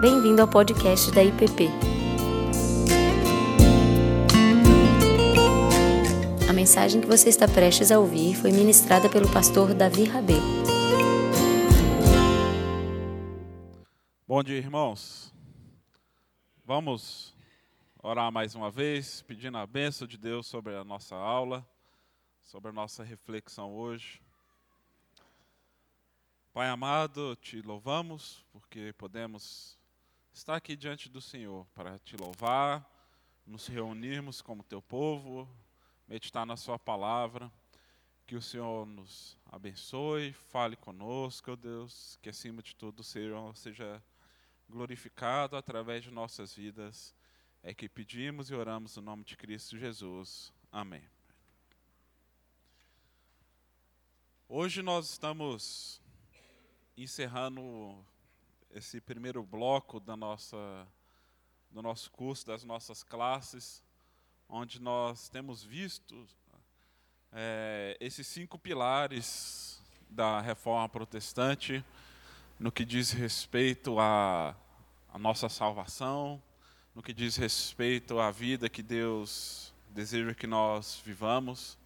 Bem-vindo ao podcast da IPP. A mensagem que você está prestes a ouvir foi ministrada pelo pastor Davi Rabelo. Bom dia, irmãos. Vamos orar mais uma vez, pedindo a bênção de Deus sobre a nossa aula, sobre a nossa reflexão hoje. Pai amado, te louvamos porque podemos estar aqui diante do Senhor para te louvar, nos reunirmos como teu povo, meditar na Sua palavra. Que o Senhor nos abençoe, fale conosco, Deus, que acima de tudo seja glorificado através de nossas vidas. É que pedimos e oramos no nome de Cristo Jesus. Amém. Hoje nós estamos encerrando esse primeiro bloco da nossa, do nosso curso, das nossas classes, onde nós temos visto é, esses cinco pilares da reforma protestante no que diz respeito à, à nossa salvação, no que diz respeito à vida que Deus deseja que nós vivamos.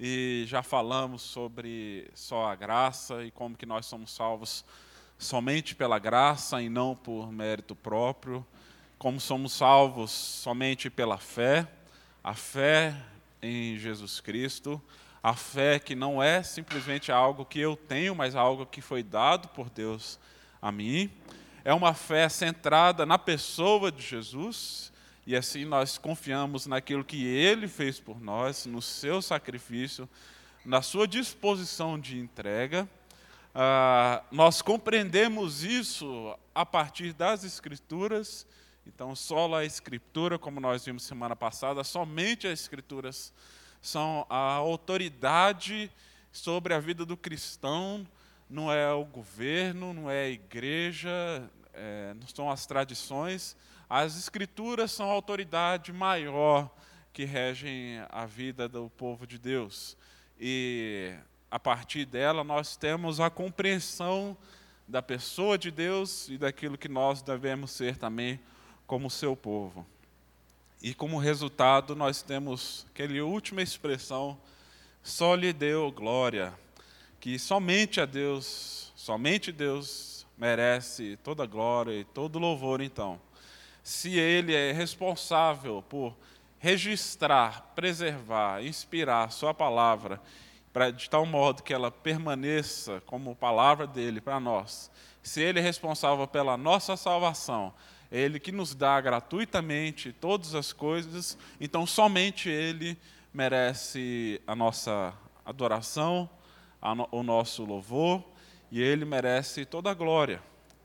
E já falamos sobre só a graça e como que nós somos salvos somente pela graça e não por mérito próprio, como somos salvos somente pela fé, a fé em Jesus Cristo, a fé que não é simplesmente algo que eu tenho, mas algo que foi dado por Deus a mim. É uma fé centrada na pessoa de Jesus, e assim nós confiamos naquilo que ele fez por nós, no seu sacrifício, na sua disposição de entrega ah, nós compreendemos isso a partir das Escrituras. Então, só a Escritura, como nós vimos semana passada, somente as Escrituras são a autoridade sobre a vida do cristão, não é o governo, não é a igreja, é, não são as tradições. As Escrituras são a autoridade maior que regem a vida do povo de Deus. E a partir dela, nós temos a compreensão da pessoa de Deus e daquilo que nós devemos ser também como seu povo. E como resultado, nós temos aquela última expressão, só lhe deu glória, que somente a Deus, somente Deus merece toda glória e todo louvor, então. Se Ele é responsável por registrar, preservar, inspirar Sua palavra para de tal modo que ela permaneça como palavra dele para nós. Se ele é responsável pela nossa salvação, é ele que nos dá gratuitamente todas as coisas, então somente ele merece a nossa adoração, a no, o nosso louvor, e ele merece toda a glória.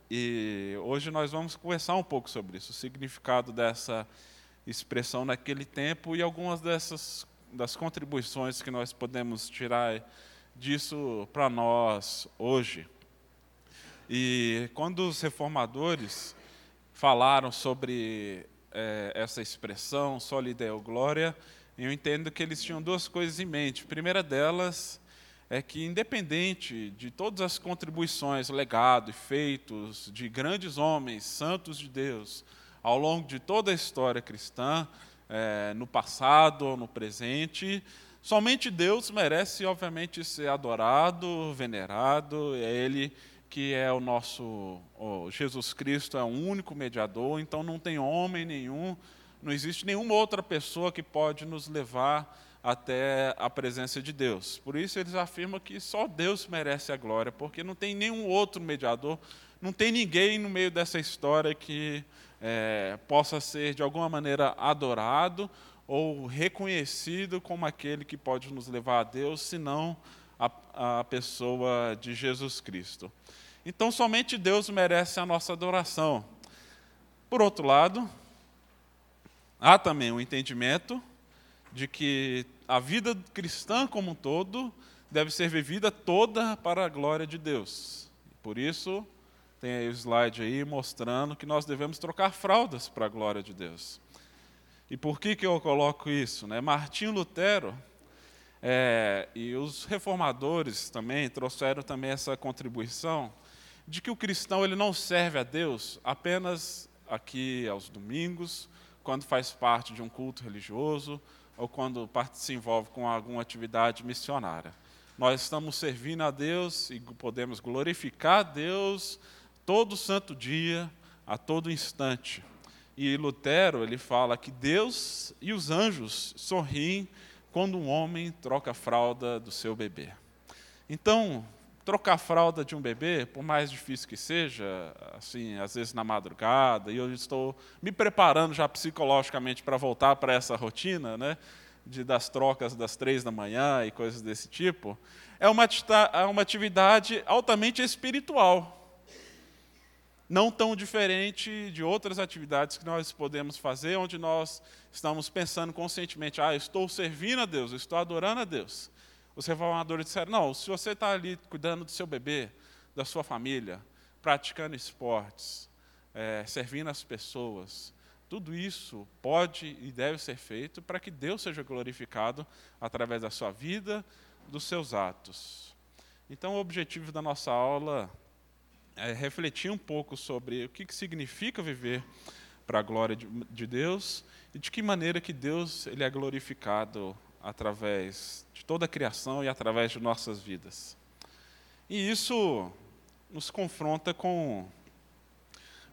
E hoje nós vamos conversar um pouco sobre isso, o significado dessa expressão naquele tempo e algumas dessas das contribuições que nós podemos tirar disso para nós hoje. E quando os reformadores falaram sobre é, essa expressão, só lhe deu glória, eu entendo que eles tinham duas coisas em mente. A primeira delas é que, independente de todas as contribuições, legado e feitos de grandes homens, santos de Deus, ao longo de toda a história cristã, é, no passado ou no presente. Somente Deus merece, obviamente, ser adorado, venerado. É Ele que é o nosso. Jesus Cristo é o único mediador, então não tem homem nenhum, não existe nenhuma outra pessoa que pode nos levar até a presença de Deus. Por isso eles afirmam que só Deus merece a glória, porque não tem nenhum outro mediador, não tem ninguém no meio dessa história que é, possa ser de alguma maneira adorado ou reconhecido como aquele que pode nos levar a Deus, senão a, a pessoa de Jesus Cristo. Então, somente Deus merece a nossa adoração. Por outro lado, há também o entendimento de que a vida cristã como um todo deve ser vivida toda para a glória de Deus. Por isso, tem aí o slide aí mostrando que nós devemos trocar fraldas para a glória de Deus. E por que, que eu coloco isso? Né? Martinho Lutero é, e os reformadores também trouxeram também essa contribuição de que o cristão ele não serve a Deus apenas aqui aos domingos, quando faz parte de um culto religioso ou quando se envolve com alguma atividade missionária. Nós estamos servindo a Deus e podemos glorificar a Deus todo santo dia, a todo instante. E Lutero, ele fala que Deus e os anjos sorriem quando um homem troca a fralda do seu bebê. Então, trocar a fralda de um bebê, por mais difícil que seja, assim, às vezes na madrugada, e eu estou me preparando já psicologicamente para voltar para essa rotina, né, de das trocas das três da manhã e coisas desse tipo, é uma, é uma atividade altamente espiritual. Não tão diferente de outras atividades que nós podemos fazer, onde nós estamos pensando conscientemente, ah, estou servindo a Deus, estou adorando a Deus. Os reformadores disseram: não, se você está ali cuidando do seu bebê, da sua família, praticando esportes, é, servindo as pessoas, tudo isso pode e deve ser feito para que Deus seja glorificado através da sua vida, dos seus atos. Então, o objetivo da nossa aula é refletir um pouco sobre o que, que significa viver para a glória de, de Deus e de que maneira que Deus ele é glorificado através de toda a criação e através de nossas vidas. E isso nos confronta com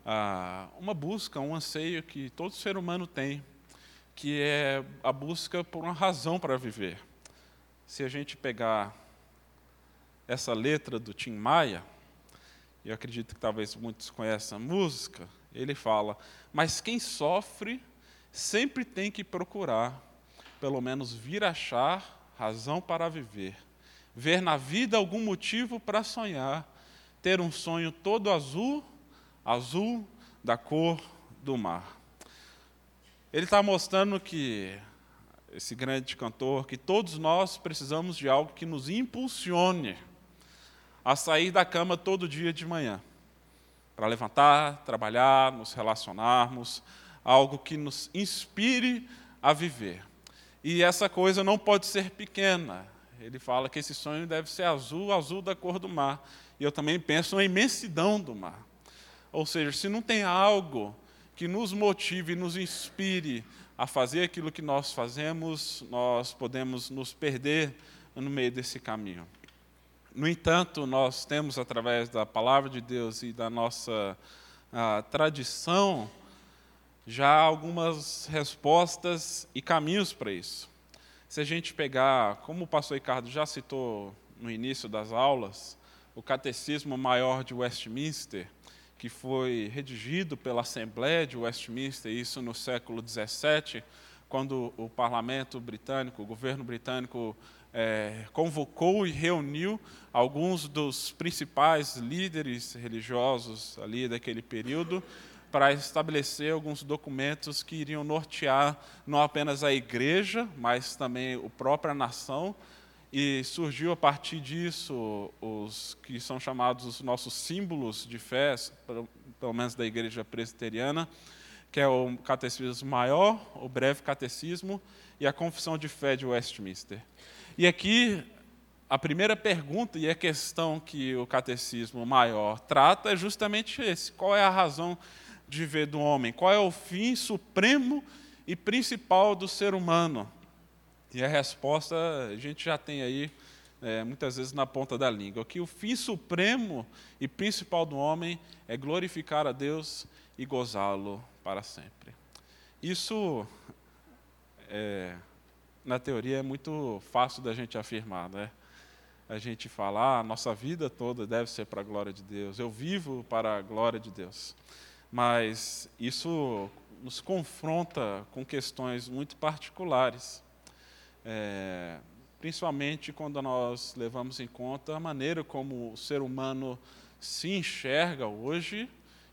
ah, uma busca, um anseio que todo ser humano tem, que é a busca por uma razão para viver. Se a gente pegar essa letra do Tim Maia, eu acredito que talvez muitos conheçam a música, ele fala: Mas quem sofre sempre tem que procurar pelo menos vir achar razão para viver, ver na vida algum motivo para sonhar, ter um sonho todo azul, azul da cor do mar. Ele está mostrando que esse grande cantor, que todos nós precisamos de algo que nos impulsione a sair da cama todo dia de manhã, para levantar, trabalhar, nos relacionarmos, algo que nos inspire a viver. E essa coisa não pode ser pequena. Ele fala que esse sonho deve ser azul, azul da cor do mar. E eu também penso na imensidão do mar. Ou seja, se não tem algo que nos motive, nos inspire a fazer aquilo que nós fazemos, nós podemos nos perder no meio desse caminho. No entanto, nós temos, através da palavra de Deus e da nossa ah, tradição, já algumas respostas e caminhos para isso. Se a gente pegar, como o pastor Ricardo já citou no início das aulas, o Catecismo Maior de Westminster, que foi redigido pela Assembleia de Westminster, isso no século XVII, quando o parlamento britânico, o governo britânico, é, convocou e reuniu alguns dos principais líderes religiosos ali daquele período para estabelecer alguns documentos que iriam nortear não apenas a igreja, mas também a própria nação. E surgiu a partir disso os que são chamados os nossos símbolos de fé, pelo menos da igreja presbiteriana, que é o Catecismo Maior, o Breve Catecismo e a Confissão de Fé de Westminster. E aqui a primeira pergunta e a questão que o Catecismo Maior trata é justamente esse: qual é a razão de viver do homem? Qual é o fim supremo e principal do ser humano? E a resposta a gente já tem aí é, muitas vezes na ponta da língua, que o fim supremo e principal do homem é glorificar a Deus e gozá-lo para sempre. Isso, é, na teoria, é muito fácil da gente afirmar, né? A gente fala, ah, a nossa vida toda deve ser para a glória de Deus, eu vivo para a glória de Deus mas isso nos confronta com questões muito particulares, é, principalmente quando nós levamos em conta a maneira como o ser humano se enxerga hoje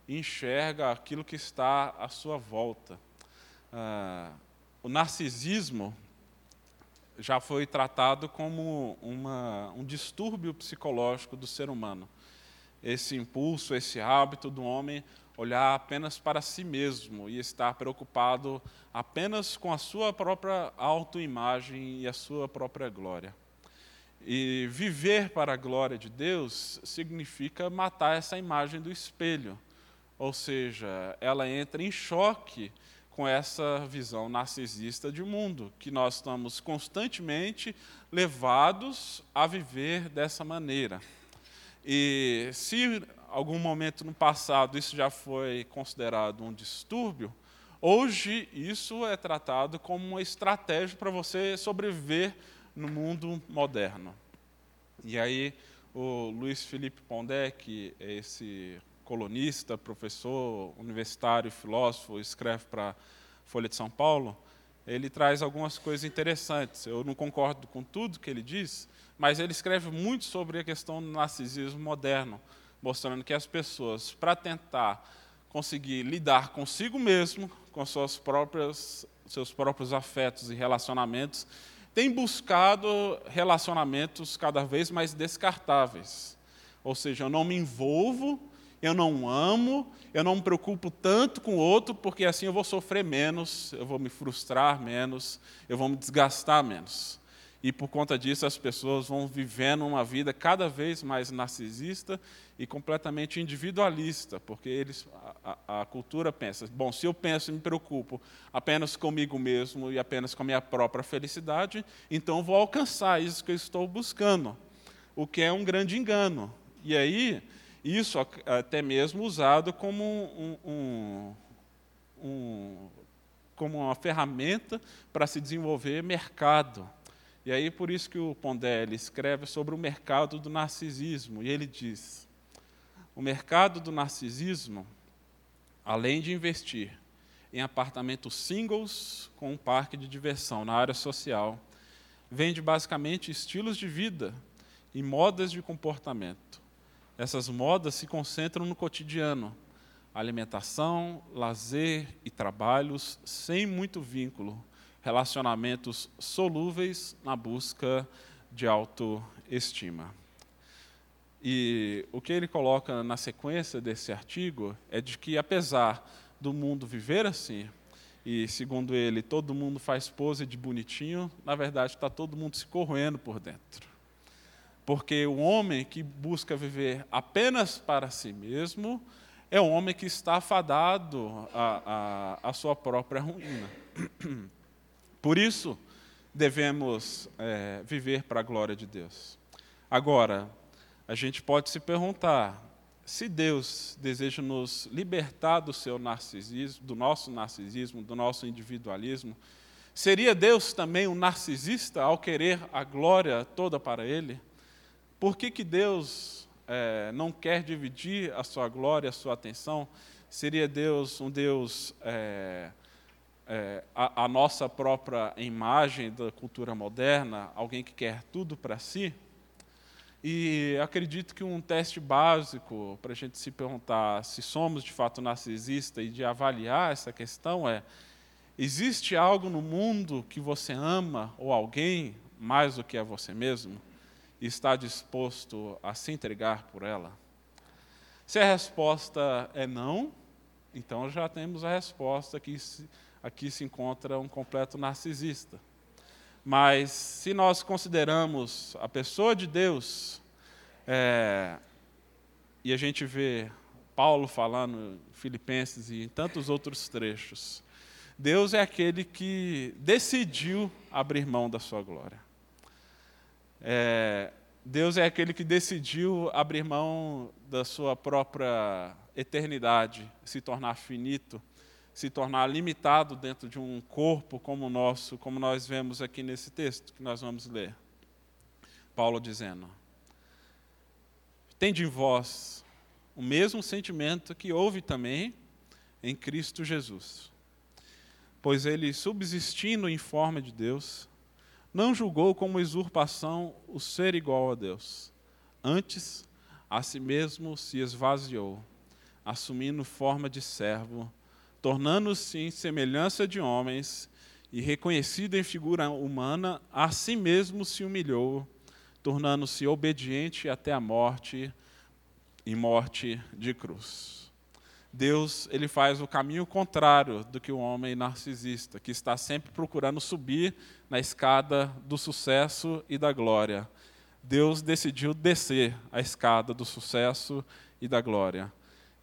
enxerga aquilo que está à sua volta. Ah, o narcisismo já foi tratado como uma, um distúrbio psicológico do ser humano. Esse impulso, esse hábito do homem olhar apenas para si mesmo e estar preocupado apenas com a sua própria autoimagem e a sua própria glória. E viver para a glória de Deus significa matar essa imagem do espelho. Ou seja, ela entra em choque com essa visão narcisista de mundo, que nós estamos constantemente levados a viver dessa maneira. E se algum momento no passado isso já foi considerado um distúrbio, hoje isso é tratado como uma estratégia para você sobreviver no mundo moderno. E aí o Luiz Felipe Pondé, que é esse colunista, professor universitário, filósofo, escreve para Folha de São Paulo, ele traz algumas coisas interessantes. Eu não concordo com tudo que ele diz, mas ele escreve muito sobre a questão do narcisismo moderno, mostrando que as pessoas, para tentar conseguir lidar consigo mesmo, com suas próprias, seus próprios afetos e relacionamentos, têm buscado relacionamentos cada vez mais descartáveis. Ou seja, eu não me envolvo eu não amo, eu não me preocupo tanto com o outro, porque assim eu vou sofrer menos, eu vou me frustrar menos, eu vou me desgastar menos. E por conta disso as pessoas vão vivendo uma vida cada vez mais narcisista e completamente individualista, porque eles, a, a, cultura pensa: bom, se eu penso e me preocupo apenas comigo mesmo e apenas com a minha própria felicidade, então vou alcançar isso que eu estou buscando, o que é um grande engano. E aí isso até mesmo usado como, um, um, um, como uma ferramenta para se desenvolver mercado. E aí por isso que o Pondé escreve sobre o mercado do narcisismo. E ele diz: o mercado do narcisismo, além de investir em apartamentos singles com um parque de diversão na área social, vende basicamente estilos de vida e modas de comportamento essas modas se concentram no cotidiano, alimentação, lazer e trabalhos sem muito vínculo, relacionamentos solúveis na busca de autoestima. E o que ele coloca na sequência desse artigo é de que, apesar do mundo viver assim, e segundo ele, todo mundo faz pose de bonitinho, na verdade está todo mundo se corroendo por dentro. Porque o homem que busca viver apenas para si mesmo é um homem que está afadado à, sua própria ruína. Por isso, devemos é, viver para a glória de Deus. Agora, a gente pode se perguntar: se Deus deseja nos libertar do seu narcisismo, do nosso narcisismo, do nosso individualismo, seria Deus também um narcisista ao querer a glória toda para Ele? Por que, que Deus é, não quer dividir a sua glória, a sua atenção? Seria Deus um Deus, é, é, a, a, nossa própria imagem da cultura moderna, alguém que quer tudo para si? E acredito que um teste básico para a gente se perguntar se somos de fato narcisistas e de avaliar essa questão é: existe algo no mundo que você ama ou alguém mais do que a você mesmo? E está disposto a se entregar por ela? Se a resposta é não, então já temos a resposta que aqui se encontra um completo narcisista. Mas se nós consideramos a pessoa de Deus, é, e a gente vê Paulo falando em Filipenses e em tantos outros trechos, Deus é aquele que decidiu abrir mão da sua glória. É, Deus é aquele que decidiu abrir mão da sua própria eternidade, se tornar finito, se tornar limitado dentro de um corpo como o nosso, como nós vemos aqui nesse texto que nós vamos ler. Paulo dizendo: Tende em vós o mesmo sentimento que houve também em Cristo Jesus. Pois ele, subsistindo em forma de Deus, não julgou como usurpação o ser igual a Deus. Antes, a si mesmo se esvaziou, assumindo forma de servo, tornando-se em semelhança de homens e reconhecido em figura humana, a si mesmo se humilhou, tornando-se obediente até a morte e morte de cruz. Deus ele faz o caminho contrário do que o homem narcisista, que está sempre procurando subir na escada do sucesso e da glória. Deus decidiu descer a escada do sucesso e da glória.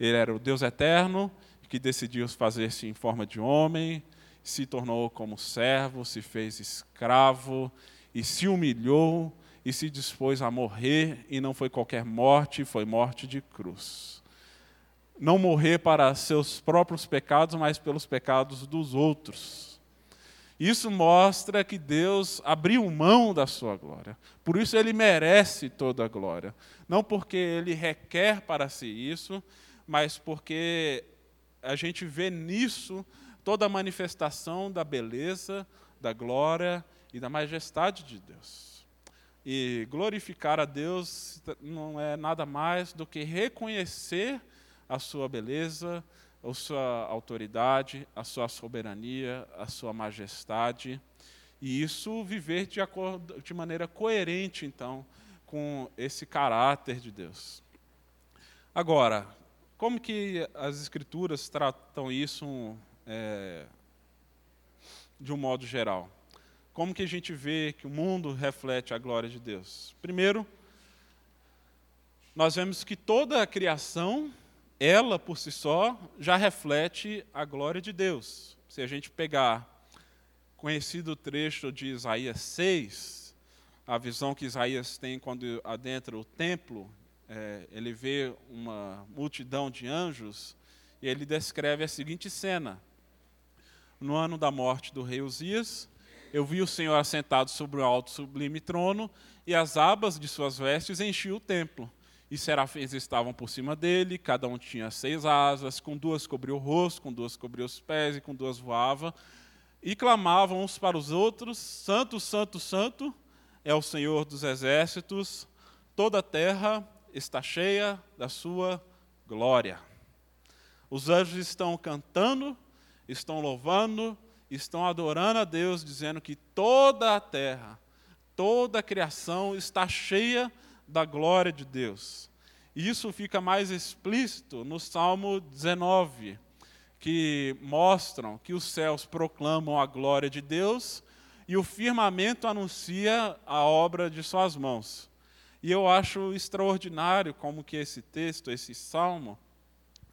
Ele era o Deus eterno que decidiu fazer-se em forma de homem, se tornou como servo, se fez escravo e se humilhou e se dispôs a morrer, e não foi qualquer morte, foi morte de cruz. Não morrer para seus próprios pecados, mas pelos pecados dos outros. Isso mostra que Deus abriu mão da sua glória. Por isso ele merece toda a glória. Não porque ele requer para si isso, mas porque a gente vê nisso toda a manifestação da beleza, da glória e da majestade de Deus. E glorificar a Deus não é nada mais do que reconhecer a sua beleza, a sua autoridade, a sua soberania, a sua majestade. E isso viver de, acordo, de maneira coerente, então, com esse caráter de Deus. Agora, como que as Escrituras tratam isso é, de um modo geral? Como que a gente vê que o mundo reflete a glória de Deus? Primeiro, nós vemos que toda a criação, ela por si só, já reflete a glória de Deus. Se a gente pegar conhecido trecho de Isaías 6, a visão que Isaías tem quando adentra o templo é, ele vê uma multidão de anjos e ele descreve a seguinte cena. No ano da morte do rei Uzias, eu vi o Senhor assentado sobre o alto sublime trono e as abas de suas vestes enchiam o templo. E serafins estavam por cima dele, cada um tinha seis asas, com duas cobria o rosto, com duas cobria os pés e com duas voava. E clamavam uns para os outros: Santo, Santo, Santo é o Senhor dos exércitos, toda a terra está cheia da sua glória. Os anjos estão cantando, estão louvando, estão adorando a Deus, dizendo que toda a terra, toda a criação está cheia da glória de Deus. E isso fica mais explícito no Salmo 19, que mostram que os céus proclamam a glória de Deus e o firmamento anuncia a obra de suas mãos. E eu acho extraordinário como que esse texto, esse salmo,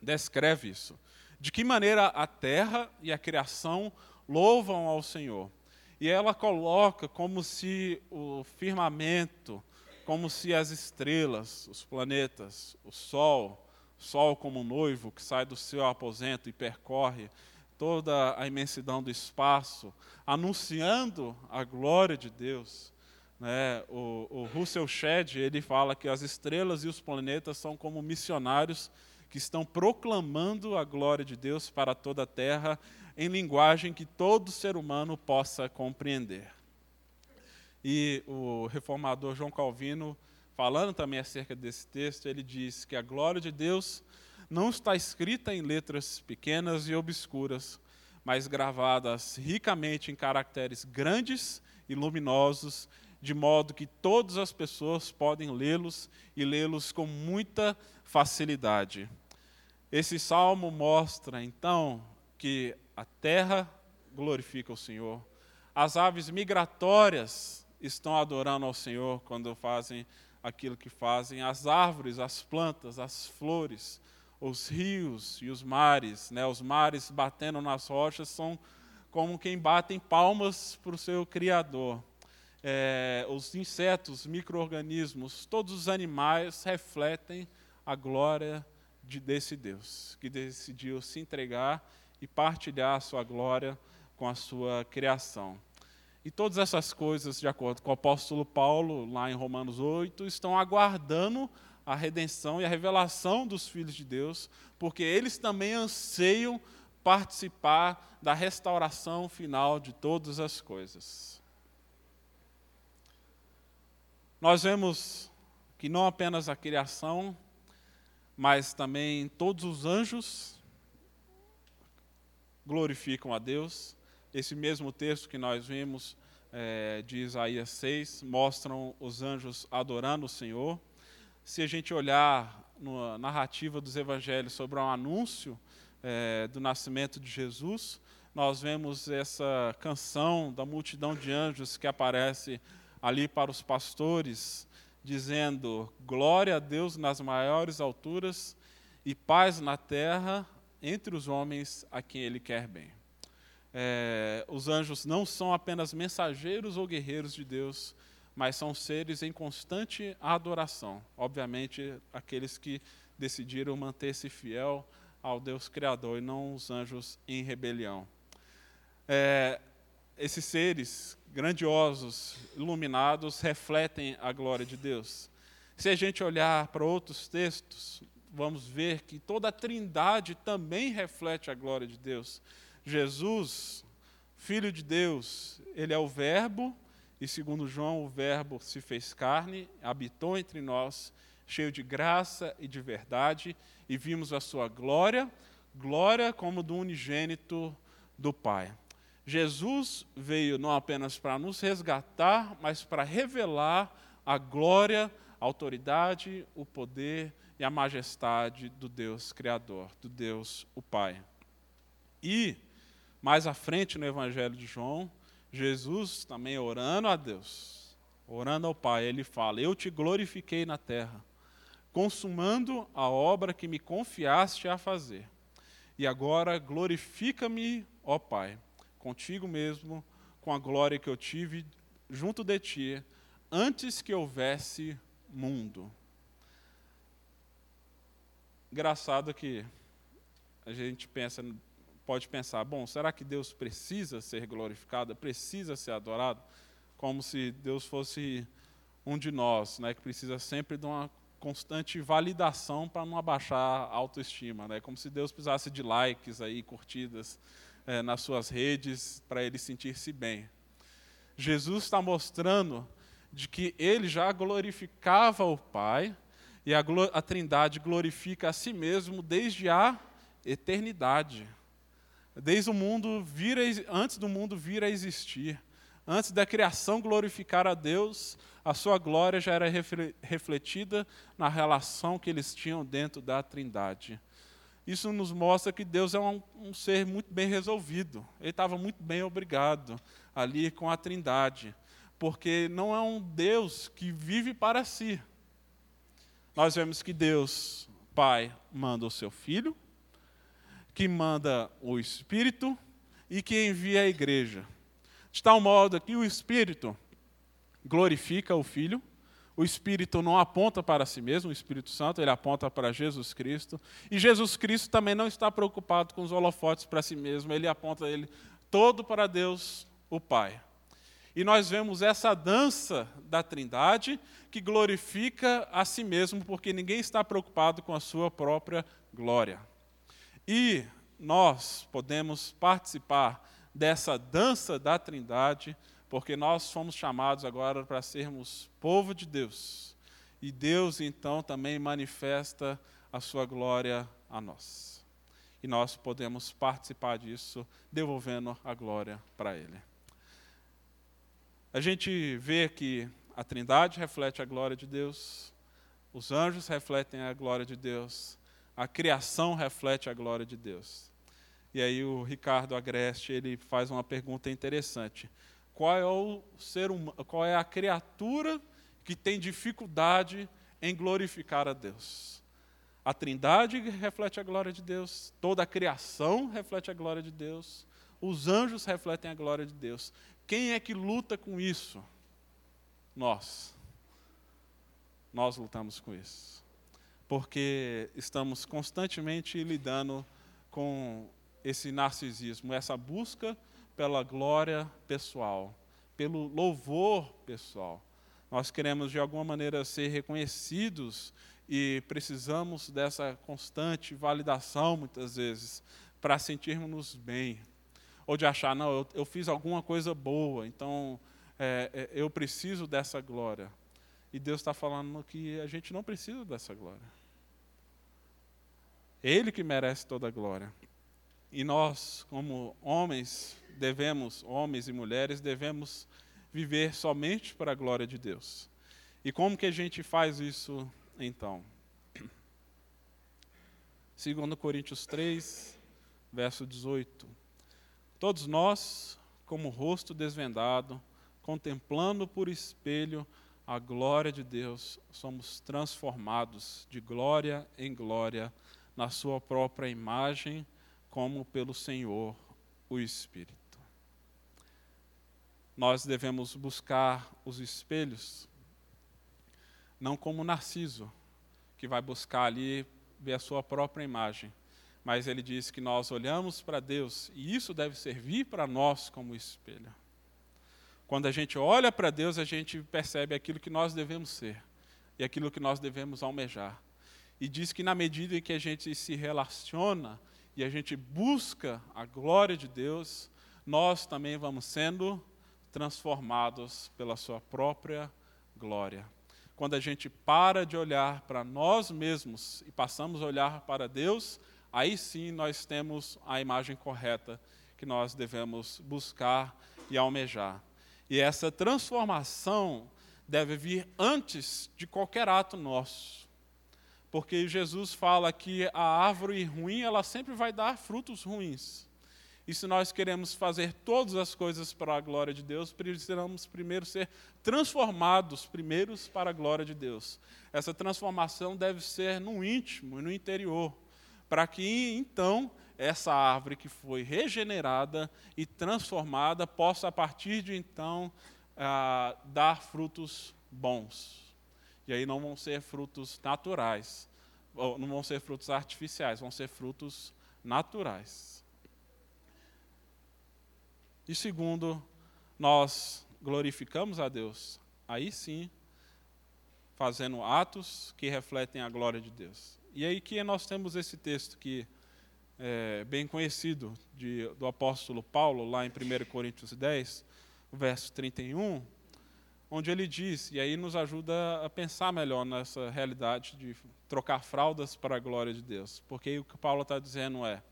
descreve isso. De que maneira a terra e a criação louvam ao Senhor. E ela coloca como se o firmamento, como se as estrelas, os planetas, o sol, o sol como noivo que sai do seu aposento e percorre toda a imensidão do espaço, anunciando a glória de Deus. Né? O, o Russell Shedd ele fala que as estrelas e os planetas são como missionários que estão proclamando a glória de Deus para toda a Terra em linguagem que todo ser humano possa compreender. E o reformador João Calvino, falando também acerca desse texto, ele diz que a glória de Deus não está escrita em letras pequenas e obscuras, mas gravadas ricamente em caracteres grandes e luminosos de modo que todas as pessoas podem lê-los e lê-los com muita facilidade. Esse salmo mostra, então, que a terra glorifica o Senhor, as aves migratórias estão adorando ao Senhor quando fazem aquilo que fazem, as árvores, as plantas, as flores, os rios e os mares, né? os mares batendo nas rochas são como quem batem palmas para o seu Criador é, os insetos, micro-organismos, todos os animais refletem a glória de, desse Deus, que decidiu se entregar e partilhar a sua glória com a sua criação. E todas essas coisas, de acordo com o apóstolo Paulo, lá em Romanos 8, estão aguardando a redenção e a revelação dos filhos de Deus, porque eles também anseiam participar da restauração final de todas as coisas nós vemos que não apenas a criação, mas também todos os anjos glorificam a Deus. Esse mesmo texto que nós vimos é, de Isaías 6 mostram os anjos adorando o Senhor. Se a gente olhar na narrativa dos evangelhos sobre o anúncio é, do nascimento de Jesus, nós vemos essa canção da multidão de anjos que aparece ali para os pastores dizendo: Glória a Deus nas maiores alturas e paz na terra entre os homens a quem Ele quer bem. É, os anjos não são apenas mensageiros ou guerreiros de Deus, mas são seres em constante adoração. Obviamente, aqueles que decidiram manter-se fiel ao Deus Criador e não os anjos em rebelião. É, esses seres grandiosos, iluminados, refletem a glória de Deus. Se a gente olhar para outros textos, vamos ver que toda a trindade também reflete a glória de Deus. Jesus, Filho de Deus, ele é o Verbo, e segundo João, o Verbo se fez carne, habitou entre nós, cheio de graça e de verdade, e vimos a sua glória, glória como do unigênito do Pai. Jesus veio não apenas para nos resgatar, mas para revelar a glória, a autoridade, o poder e a majestade do Deus Criador, do Deus o Pai. E, mais à frente no Evangelho de João, Jesus também orando a Deus, orando ao Pai, ele fala: Eu te glorifiquei na terra, consumando a obra que me confiaste a fazer. E agora glorifica-me, ó Pai contigo mesmo, com a glória que eu tive junto de ti, antes que houvesse mundo. Engraçado que a gente pensa, pode pensar, bom, será que Deus precisa ser glorificado, precisa ser adorado? Como se Deus fosse um de nós, né, que precisa sempre de uma constante validação para não abaixar a autoestima, né? Como se Deus precisasse de likes aí, curtidas é, nas suas redes para ele sentir-se bem. Jesus está mostrando de que ele já glorificava o Pai e a, a Trindade glorifica a si mesmo desde a eternidade. Desde o mundo vir antes do mundo vir a existir, antes da criação glorificar a Deus, a sua glória já era refletida na relação que eles tinham dentro da Trindade isso nos mostra que Deus é um, um ser muito bem resolvido. Ele estava muito bem obrigado ali com a Trindade, porque não é um Deus que vive para si. Nós vemos que Deus, Pai, manda o seu Filho, que manda o Espírito e que envia a igreja. De tal modo que o Espírito glorifica o Filho, o Espírito não aponta para si mesmo, o Espírito Santo, ele aponta para Jesus Cristo. E Jesus Cristo também não está preocupado com os holofotes para si mesmo, ele aponta ele todo para Deus, o Pai. E nós vemos essa dança da Trindade que glorifica a si mesmo, porque ninguém está preocupado com a sua própria glória. E nós podemos participar dessa dança da Trindade porque nós fomos chamados agora para sermos povo de Deus. E Deus então também manifesta a sua glória a nós. E nós podemos participar disso, devolvendo a glória para Ele. A gente vê que a Trindade reflete a glória de Deus, os anjos refletem a glória de Deus, a criação reflete a glória de Deus. E aí o Ricardo Agreste, ele faz uma pergunta interessante qual é o ser humano, qual é a criatura que tem dificuldade em glorificar a Deus. A Trindade reflete a glória de Deus, toda a criação reflete a glória de Deus, os anjos refletem a glória de Deus. Quem é que luta com isso? Nós. Nós lutamos com isso. Porque estamos constantemente lidando com esse narcisismo, essa busca pela glória pessoal, pelo louvor pessoal. Nós queremos, de alguma maneira, ser reconhecidos e precisamos dessa constante validação, muitas vezes, para sentirmos-nos bem. Ou de achar, não, eu, eu fiz alguma coisa boa, então é, é, eu preciso dessa glória. E Deus está falando que a gente não precisa dessa glória. Ele que merece toda a glória. E nós, como homens, devemos, homens e mulheres, devemos viver somente para a glória de Deus. E como que a gente faz isso então? 2 Coríntios 3, verso 18. Todos nós, como rosto desvendado, contemplando por espelho a glória de Deus, somos transformados de glória em glória na Sua própria imagem, como pelo Senhor, o Espírito. Nós devemos buscar os espelhos, não como Narciso, que vai buscar ali ver a sua própria imagem, mas ele diz que nós olhamos para Deus e isso deve servir para nós como espelho. Quando a gente olha para Deus, a gente percebe aquilo que nós devemos ser e aquilo que nós devemos almejar. E diz que na medida em que a gente se relaciona e a gente busca a glória de Deus, nós também vamos sendo transformados pela Sua própria glória. Quando a gente para de olhar para nós mesmos e passamos a olhar para Deus, aí sim nós temos a imagem correta que nós devemos buscar e almejar. E essa transformação deve vir antes de qualquer ato nosso. Porque Jesus fala que a árvore ruim, ela sempre vai dar frutos ruins. E se nós queremos fazer todas as coisas para a glória de Deus, precisamos primeiro ser transformados primeiros para a glória de Deus. Essa transformação deve ser no íntimo e no interior, para que então essa árvore que foi regenerada e transformada possa, a partir de então, ah, dar frutos bons. E aí não vão ser frutos naturais, não vão ser frutos artificiais, vão ser frutos naturais. E segundo, nós glorificamos a Deus, aí sim, fazendo atos que refletem a glória de Deus. E aí que nós temos esse texto que é, bem conhecido de, do apóstolo Paulo, lá em 1 Coríntios 10, verso 31, onde ele diz, e aí nos ajuda a pensar melhor nessa realidade de trocar fraldas para a glória de Deus. Porque o que Paulo está dizendo é: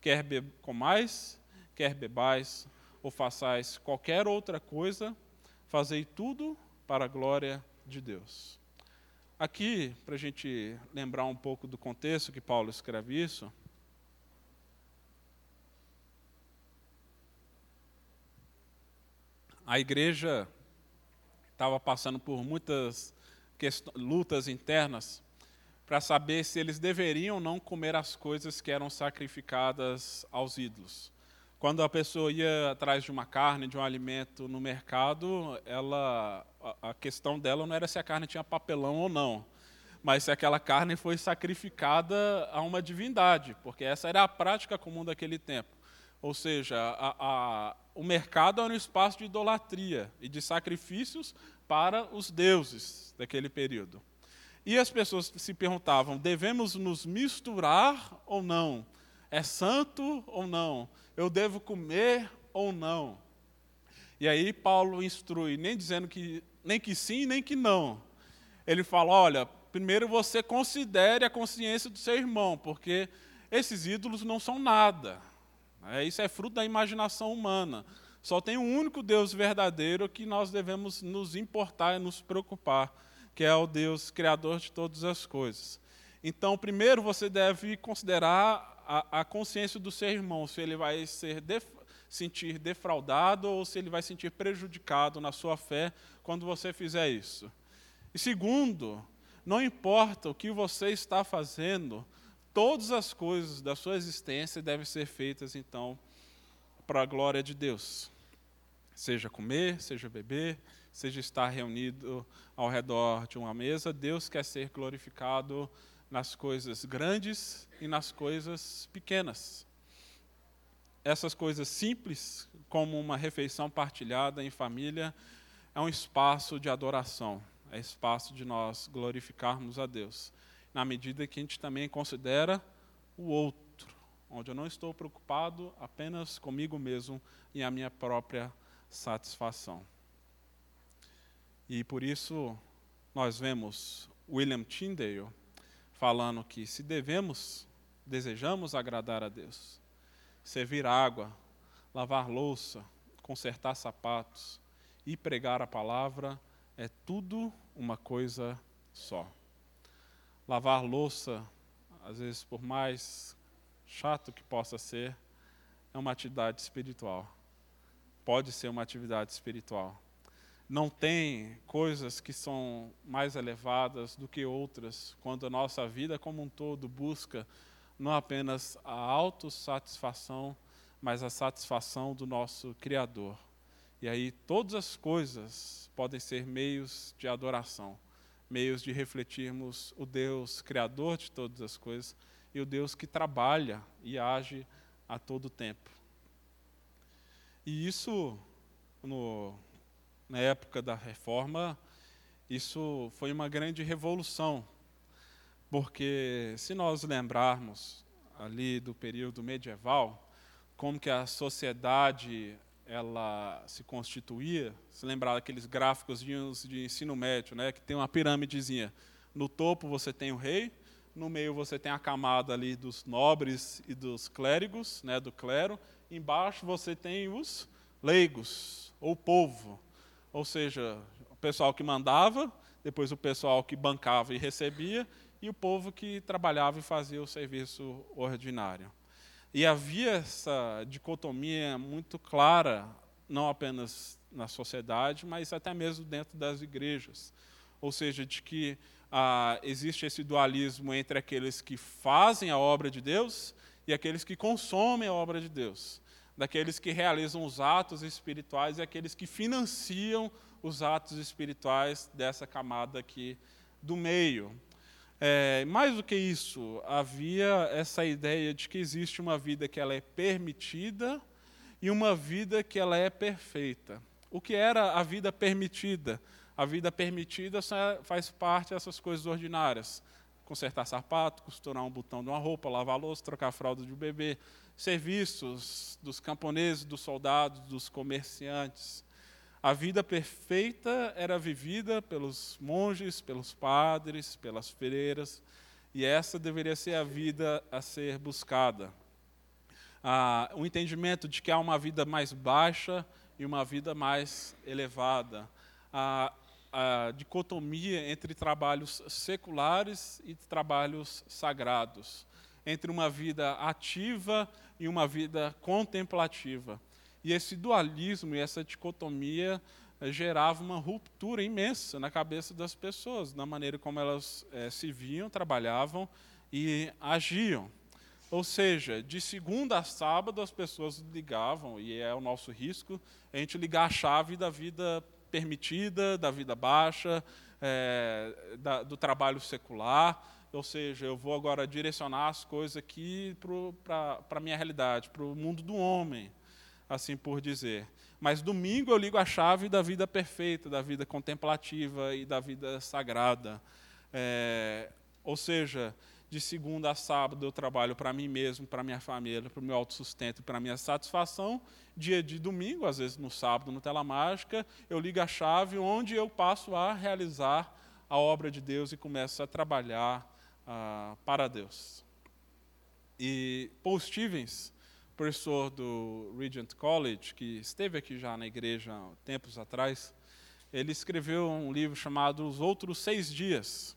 quer comais, quer bebais, ou façais qualquer outra coisa, fazei tudo para a glória de Deus. Aqui, para a gente lembrar um pouco do contexto que Paulo escreve isso, a igreja estava passando por muitas lutas internas para saber se eles deveriam ou não comer as coisas que eram sacrificadas aos ídolos. Quando a pessoa ia atrás de uma carne, de um alimento no mercado, ela, a questão dela não era se a carne tinha papelão ou não, mas se aquela carne foi sacrificada a uma divindade, porque essa era a prática comum daquele tempo. Ou seja, a, a, o mercado era um espaço de idolatria e de sacrifícios para os deuses daquele período. E as pessoas se perguntavam: devemos nos misturar ou não? É santo ou não? Eu devo comer ou não? E aí Paulo instrui, nem dizendo que nem que sim, nem que não. Ele fala: olha, primeiro você considere a consciência do seu irmão, porque esses ídolos não são nada. É, isso é fruto da imaginação humana. Só tem um único Deus verdadeiro que nós devemos nos importar e nos preocupar, que é o Deus criador de todas as coisas. Então, primeiro você deve considerar a, a consciência do seu irmão, se ele vai ser def, sentir defraudado ou se ele vai sentir prejudicado na sua fé quando você fizer isso. E segundo, não importa o que você está fazendo, todas as coisas da sua existência devem ser feitas, então, para a glória de Deus. Seja comer, seja beber, seja estar reunido ao redor de uma mesa, Deus quer ser glorificado nas coisas grandes e nas coisas pequenas. Essas coisas simples, como uma refeição partilhada em família, é um espaço de adoração, é espaço de nós glorificarmos a Deus na medida que a gente também considera o outro, onde eu não estou preocupado apenas comigo mesmo e a minha própria satisfação. E por isso nós vemos William Tyndale falando que se devemos, desejamos agradar a Deus, servir água, lavar louça, consertar sapatos e pregar a palavra, é tudo uma coisa só. Lavar louça, às vezes por mais chato que possa ser, é uma atividade espiritual. Pode ser uma atividade espiritual. não tem coisas que são mais elevadas do que outras, quando a nossa vida como um todo busca não apenas a autossatisfação, mas a satisfação do nosso Criador. E aí todas as coisas podem ser meios de adoração, meios de refletirmos o Deus Criador de todas as coisas e o Deus que trabalha e age a todo tempo. E isso, no, na época da reforma, isso foi uma grande revolução, porque se nós lembrarmos ali do período medieval, como que a sociedade ela se constituía, se lembrar daqueles gráficos de, ensino médio, né, que tem uma pirâmidezinha. No topo você tem o rei, no meio você tem a camada ali dos nobres e dos clérigos, né, do clero, embaixo você tem os leigos, ou povo, ou seja, o pessoal que mandava, depois o pessoal que bancava e recebia, e o povo que trabalhava e fazia o serviço ordinário. E havia essa dicotomia muito clara, não apenas na sociedade, mas até mesmo dentro das igrejas. Ou seja, de que ah, existe esse dualismo entre aqueles que fazem a obra de Deus e aqueles que consomem a obra de Deus. Daqueles que realizam os atos espirituais e aqueles que financiam os atos espirituais dessa camada aqui do meio. É, mais do que isso, havia essa ideia de que existe uma vida que ela é permitida e uma vida que ela é perfeita. O que era a vida permitida? A vida permitida faz parte dessas coisas ordinárias. Consertar sapato, costurar um botão de uma roupa, lavar louça, trocar a fralda de um bebê, serviços dos camponeses, dos soldados, dos comerciantes. A vida perfeita era vivida pelos monges, pelos padres, pelas freiras, e essa deveria ser a vida a ser buscada. Ah, o entendimento de que há uma vida mais baixa e uma vida mais elevada. A, a dicotomia entre trabalhos seculares e trabalhos sagrados. Entre uma vida ativa e uma vida contemplativa. E esse dualismo e essa dicotomia eh, gerava uma ruptura imensa na cabeça das pessoas, na maneira como elas eh, se viam, trabalhavam e agiam. Ou seja, de segunda a sábado as pessoas ligavam, e é o nosso risco, a gente ligar a chave da vida permitida, da vida baixa, é, da, do trabalho secular. Ou seja, eu vou agora direcionar as coisas aqui para a minha realidade, para o mundo do homem assim por dizer. Mas domingo eu ligo a chave da vida perfeita, da vida contemplativa e da vida sagrada. É, ou seja, de segunda a sábado eu trabalho para mim mesmo, para minha família, para o meu autossustento e para minha satisfação. Dia de domingo, às vezes no sábado, no Tela Mágica, eu ligo a chave onde eu passo a realizar a obra de Deus e começo a trabalhar ah, para Deus. E Paul Stevens, professor do Regent College, que esteve aqui já na igreja tempos atrás, ele escreveu um livro chamado Os Outros Seis Dias,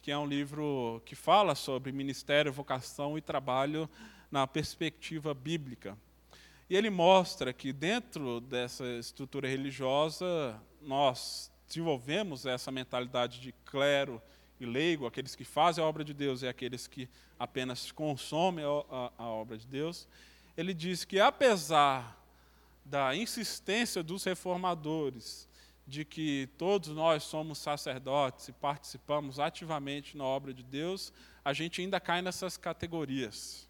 que é um livro que fala sobre ministério, vocação e trabalho na perspectiva bíblica. E ele mostra que dentro dessa estrutura religiosa, nós desenvolvemos essa mentalidade de clero e leigo, aqueles que fazem a obra de Deus e aqueles que apenas consomem a obra de Deus ele diz que, apesar da insistência dos reformadores de que todos nós somos sacerdotes e participamos ativamente na obra de Deus, a gente ainda cai nessas categorias.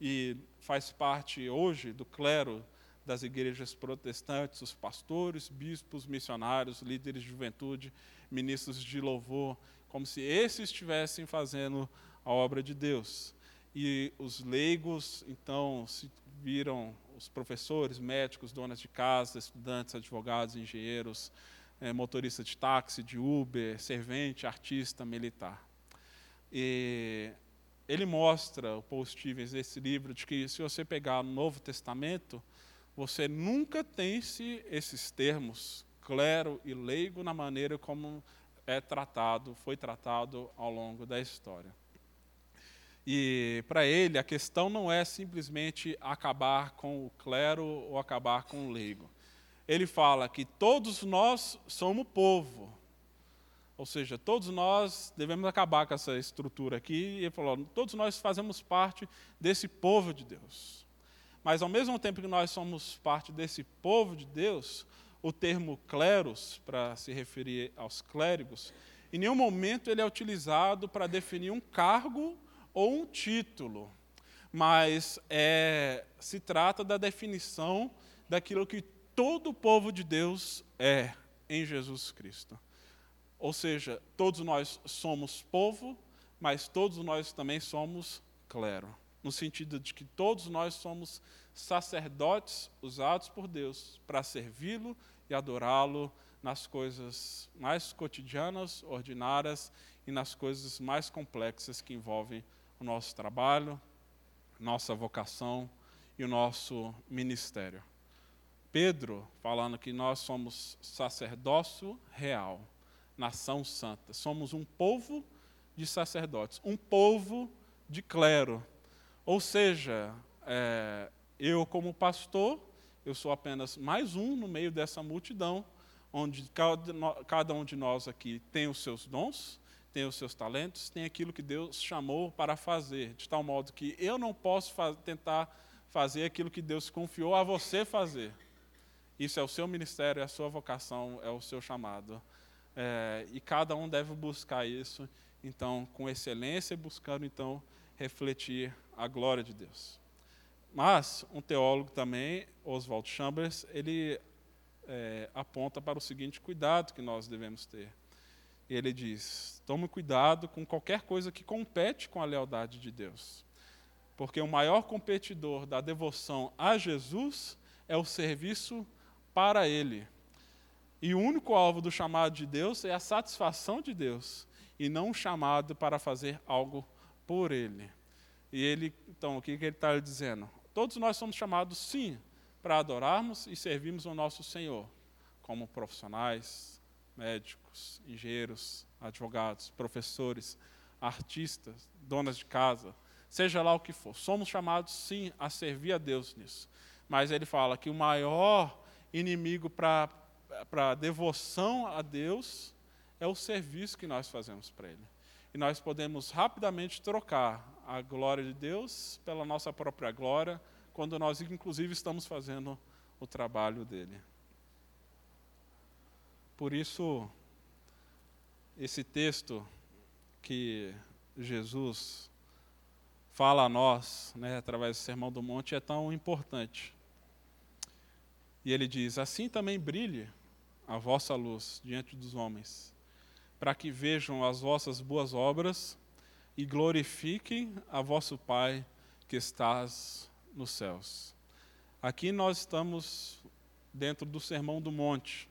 E faz parte hoje do clero das igrejas protestantes, os pastores, bispos, missionários, líderes de juventude, ministros de louvor, como se esses estivessem fazendo a obra de Deus e os leigos, então, se viram os professores, médicos, donas de casa, estudantes, advogados, engenheiros, é, motorista de táxi, de Uber, servente, artista, militar. E ele mostra, o Paul Stevens, nesse livro, de que se você pegar no Novo Testamento, você nunca tem esses termos, clero e leigo, na maneira como é tratado, foi tratado ao longo da história. E para ele, a questão não é simplesmente acabar com o clero ou acabar com o leigo. ele fala que todos nós somos povo. Ou seja, todos nós devemos acabar com essa estrutura aqui. E ele falou: todos nós fazemos parte desse povo de Deus. Mas ao mesmo tempo que nós somos parte desse povo de Deus, o termo cleros, para se referir aos clérigos, em nenhum momento ele é utilizado para definir um cargo ou um título, mas é, se trata da definição daquilo que todo o povo de Deus é em Jesus Cristo. Ou seja, todos nós somos povo, mas todos nós também somos clero, no sentido de que todos nós somos sacerdotes usados por Deus para servi-lo e adorá-lo nas coisas mais cotidianas, ordinárias e nas coisas mais complexas que envolvem o nosso trabalho, nossa vocação e o nosso ministério. Pedro falando que nós somos sacerdócio real nação santa. Somos um povo de sacerdotes, um povo de clero. Ou seja, é, eu, como pastor, eu sou apenas mais um no meio dessa multidão, onde cada, cada um de nós aqui tem os seus dons, tem os seus talentos, tem aquilo que Deus chamou para fazer, de tal modo que eu não posso tentar fazer aquilo que Deus confiou a você fazer. Isso é o seu ministério, é a sua vocação, é o seu chamado. É, e cada um deve buscar isso, então, com excelência, buscando, então, refletir a glória de Deus. Mas, um teólogo também, Oswald Chambers, ele é, aponta para o seguinte cuidado que nós devemos ter. Ele diz: tome cuidado com qualquer coisa que compete com a lealdade de Deus. Porque o maior competidor da devoção a Jesus é o serviço para Ele. E o único alvo do chamado de Deus é a satisfação de Deus, e não um chamado para fazer algo por Ele. E ele, então, o que ele está dizendo? Todos nós somos chamados, sim, para adorarmos e servirmos o nosso Senhor, como profissionais, médicos, engenheiros, advogados, professores, artistas, donas de casa, seja lá o que for. Somos chamados, sim, a servir a Deus nisso. Mas ele fala que o maior inimigo para para devoção a Deus é o serviço que nós fazemos para Ele. E nós podemos rapidamente trocar a glória de Deus pela nossa própria glória, quando nós, inclusive, estamos fazendo o trabalho dele. Por isso, esse texto que Jesus fala a nós, né, através do Sermão do Monte, é tão importante. E ele diz: Assim também brilhe a vossa luz diante dos homens, para que vejam as vossas boas obras e glorifiquem a vosso Pai que estás nos céus. Aqui nós estamos dentro do Sermão do Monte,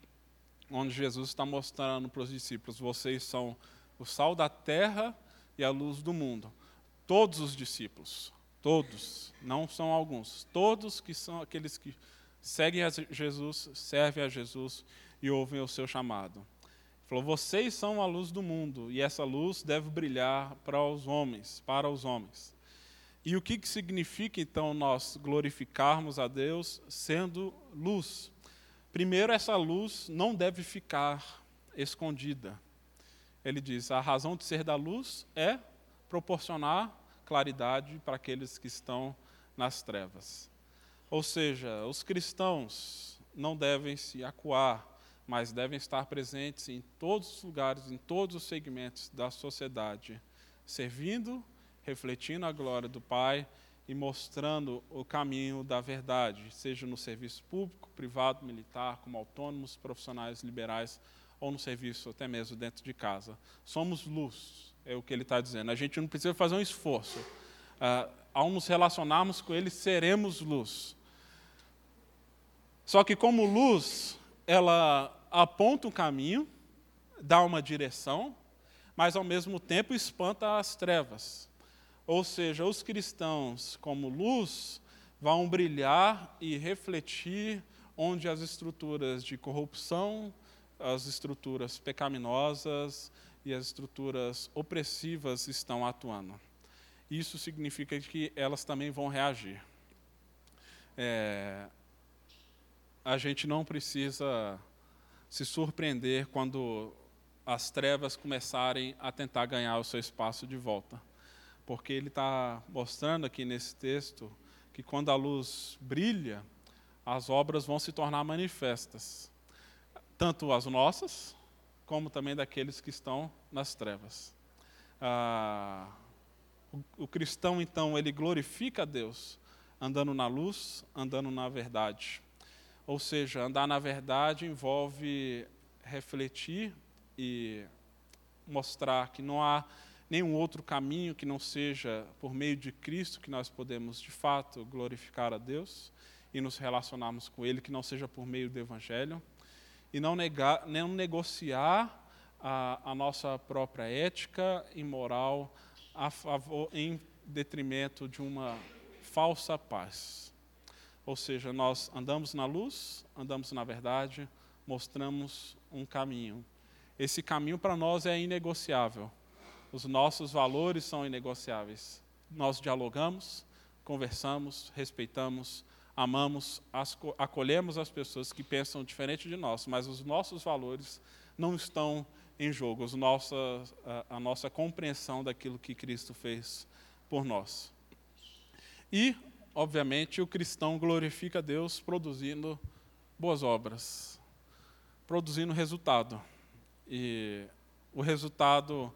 onde Jesus está mostrando para os discípulos: vocês são o sal da terra e a luz do mundo. Todos os discípulos, todos, não são alguns, todos que são aqueles que seguem a Jesus, servem a Jesus e ouvem o seu chamado. Ele falou: Vocês são a luz do mundo, e essa luz deve brilhar para os homens, para os homens. E o que, que significa então nós glorificarmos a Deus sendo luz? Primeiro, essa luz não deve ficar escondida. Ele diz: a razão de ser da luz é proporcionar claridade para aqueles que estão nas trevas. Ou seja, os cristãos não devem se acuar mas devem estar presentes em todos os lugares, em todos os segmentos da sociedade, servindo, refletindo a glória do Pai e mostrando o caminho da verdade, seja no serviço público, privado, militar, como autônomos, profissionais liberais ou no serviço até mesmo dentro de casa. Somos luz, é o que ele está dizendo. A gente não precisa fazer um esforço. Uh, ao nos relacionarmos com ele, seremos luz. Só que, como luz, ela aponta um caminho, dá uma direção, mas ao mesmo tempo espanta as trevas. Ou seja, os cristãos, como luz, vão brilhar e refletir onde as estruturas de corrupção, as estruturas pecaminosas e as estruturas opressivas estão atuando. Isso significa que elas também vão reagir. É, a gente não precisa se surpreender quando as trevas começarem a tentar ganhar o seu espaço de volta. Porque ele está mostrando aqui nesse texto que quando a luz brilha, as obras vão se tornar manifestas, tanto as nossas, como também daqueles que estão nas trevas. Ah, o, o cristão, então, ele glorifica a Deus andando na luz, andando na verdade. Ou seja, andar na verdade envolve refletir e mostrar que não há nenhum outro caminho que não seja por meio de Cristo que nós podemos de fato glorificar a Deus e nos relacionarmos com Ele, que não seja por meio do Evangelho, e não, negar, não negociar a, a nossa própria ética e moral a favor, em detrimento de uma falsa paz. Ou seja, nós andamos na luz, andamos na verdade, mostramos um caminho. Esse caminho para nós é inegociável. Os nossos valores são inegociáveis. Nós dialogamos, conversamos, respeitamos, amamos, acolhemos as pessoas que pensam diferente de nós, mas os nossos valores não estão em jogo, os a, a nossa compreensão daquilo que Cristo fez por nós. E, obviamente, o cristão glorifica Deus produzindo boas obras, produzindo resultado. E o resultado,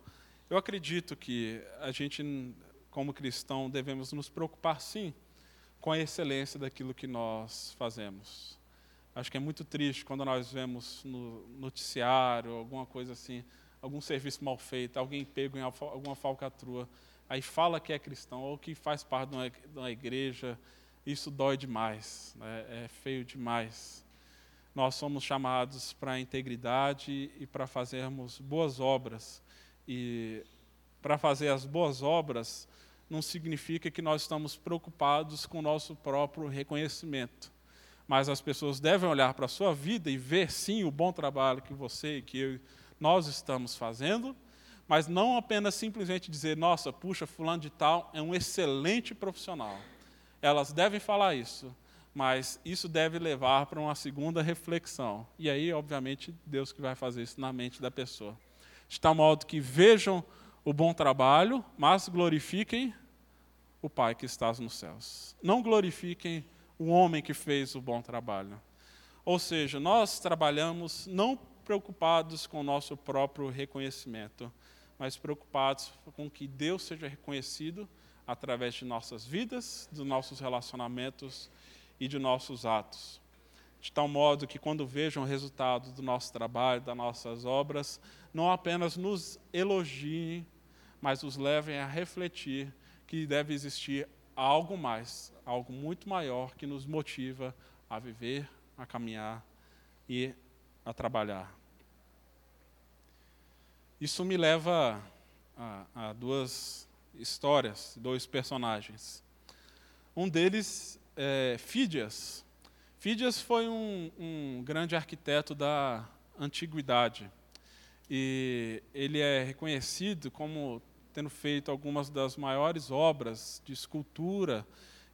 eu acredito que a gente, como cristão, devemos nos preocupar sim com a excelência daquilo que nós fazemos. Acho que é muito triste quando nós vemos no noticiário, alguma coisa assim, algum serviço mal feito, alguém pego em alguma falcatrua, aí fala que é cristão ou que faz parte de uma, igreja, isso dói demais, né? é feio demais. Nós somos chamados para a integridade e para fazermos boas obras. E para fazer as boas obras, não significa que nós estamos preocupados com o nosso próprio reconhecimento. Mas as pessoas devem olhar para a sua vida e ver, sim, o bom trabalho que você e que eu, nós estamos fazendo, mas não apenas simplesmente dizer, nossa, puxa, fulano de tal é um excelente profissional. Elas devem falar isso, mas isso deve levar para uma segunda reflexão. E aí, obviamente, Deus que vai fazer isso na mente da pessoa. De tal modo que vejam o bom trabalho, mas glorifiquem o Pai que estás nos céus. Não glorifiquem o homem que fez o bom trabalho. Ou seja, nós trabalhamos não preocupados com o nosso próprio reconhecimento, mas preocupados com que Deus seja reconhecido através de nossas vidas, dos nossos relacionamentos e de nossos atos. De tal modo que, quando vejam o resultado do nosso trabalho, das nossas obras, não apenas nos elogiem, mas os levem a refletir que deve existir algo mais, algo muito maior que nos motiva a viver, a caminhar e a trabalhar. Isso me leva a, a duas histórias, dois personagens. Um deles é Fídias. Fídias foi um, um grande arquiteto da antiguidade e ele é reconhecido como tendo feito algumas das maiores obras de escultura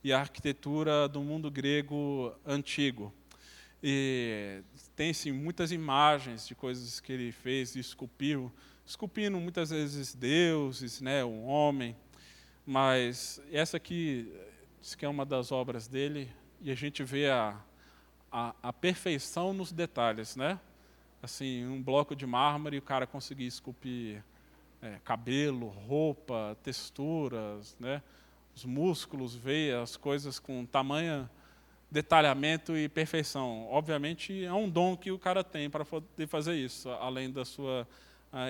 e arquitetura do mundo grego antigo. E tem-se muitas imagens de coisas que ele fez e esculpiu, esculpindo muitas vezes deuses, né, um homem, mas essa aqui diz que é uma das obras dele e a gente vê a, a, a perfeição nos detalhes, né? Assim, um bloco de mármore e o cara conseguir esculpir é, cabelo, roupa, texturas, né? os músculos, veias, coisas com tamanho, detalhamento e perfeição. Obviamente é um dom que o cara tem para poder fazer isso, além da sua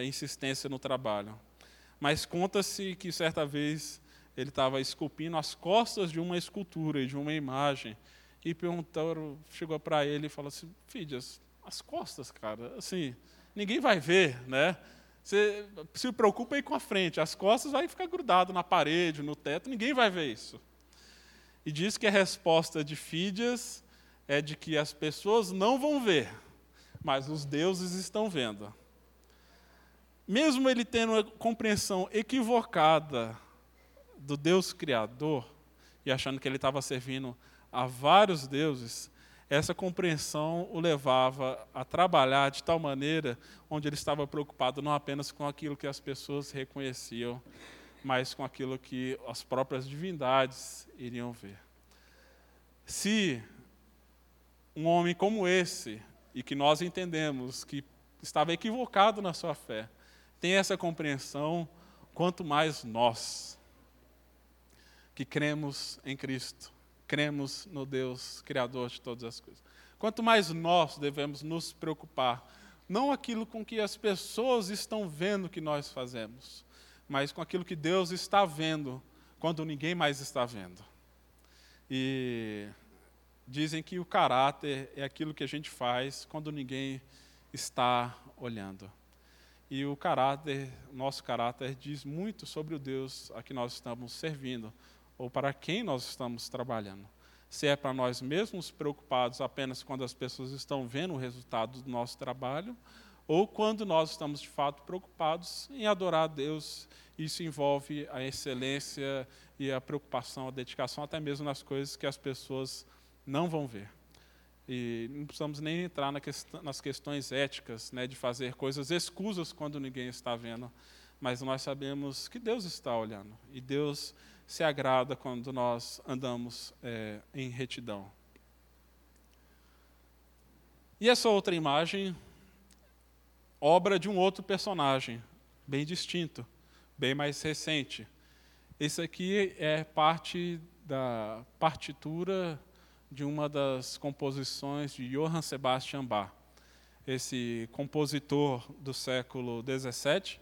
insistência no trabalho. Mas conta-se que certa vez ele estava esculpindo as costas de uma escultura e de uma imagem e perguntou, chegou para ele e falou assim, Fídias, as costas, cara, assim, ninguém vai ver, né? Você se preocupa aí com a frente, as costas vai ficar grudado na parede, no teto, ninguém vai ver isso. E diz que a resposta de Fídias é de que as pessoas não vão ver, mas os deuses estão vendo. Mesmo ele tendo uma compreensão equivocada do Deus Criador, e achando que ele estava servindo a vários deuses, essa compreensão o levava a trabalhar de tal maneira onde ele estava preocupado não apenas com aquilo que as pessoas reconheciam, mas com aquilo que as próprias divindades iriam ver. Se um homem como esse, e que nós entendemos que estava equivocado na sua fé, tem essa compreensão, quanto mais nós, que cremos em Cristo, cremos no Deus Criador de todas as coisas. Quanto mais nós devemos nos preocupar, não aquilo com que as pessoas estão vendo que nós fazemos, mas com aquilo que Deus está vendo quando ninguém mais está vendo. E dizem que o caráter é aquilo que a gente faz quando ninguém está olhando. E o caráter, nosso caráter, diz muito sobre o Deus a que nós estamos servindo ou para quem nós estamos trabalhando. Se é para nós mesmos preocupados apenas quando as pessoas estão vendo o resultado do nosso trabalho, ou quando nós estamos de fato preocupados em adorar a Deus. Isso envolve a excelência e a preocupação, a dedicação, até mesmo nas coisas que as pessoas não vão ver. E não precisamos nem entrar nas questões éticas, né, de fazer coisas escusas quando ninguém está vendo, mas nós sabemos que Deus está olhando e Deus se agrada quando nós andamos é, em retidão. E essa outra imagem, obra de um outro personagem, bem distinto, bem mais recente. Esse aqui é parte da partitura de uma das composições de Johann Sebastian Bach, esse compositor do século XVII,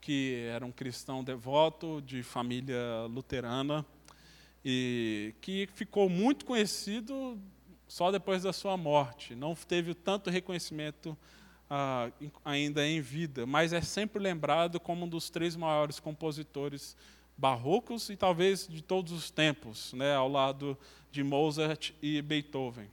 que era um cristão devoto de família luterana e que ficou muito conhecido só depois da sua morte. Não teve tanto reconhecimento ah, ainda em vida, mas é sempre lembrado como um dos três maiores compositores barrocos e talvez de todos os tempos, né, ao lado de Mozart e Beethoven.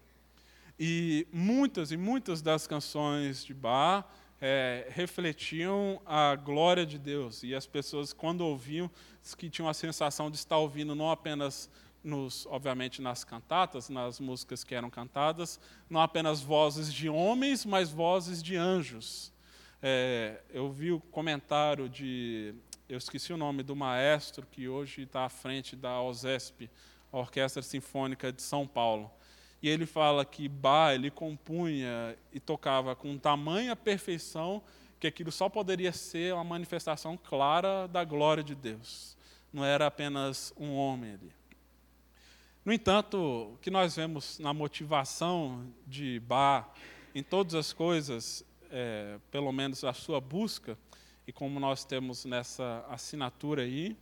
E muitas e muitas das canções de Bach é, refletiam a glória de Deus. E as pessoas, quando ouviam, que tinham a sensação de estar ouvindo não apenas, nos, obviamente, nas cantatas, nas músicas que eram cantadas, não apenas vozes de homens, mas vozes de anjos. É, eu vi o comentário de, eu esqueci o nome do maestro que hoje está à frente da OSESP, a Orquestra Sinfônica de São Paulo e ele fala que Bach ele compunha e tocava com tamanha perfeição que aquilo só poderia ser uma manifestação clara da glória de Deus. Não era apenas um homem ali. No entanto, o que nós vemos na motivação de Bach, em todas as coisas, é, pelo menos a sua busca, e como nós temos nessa assinatura aí,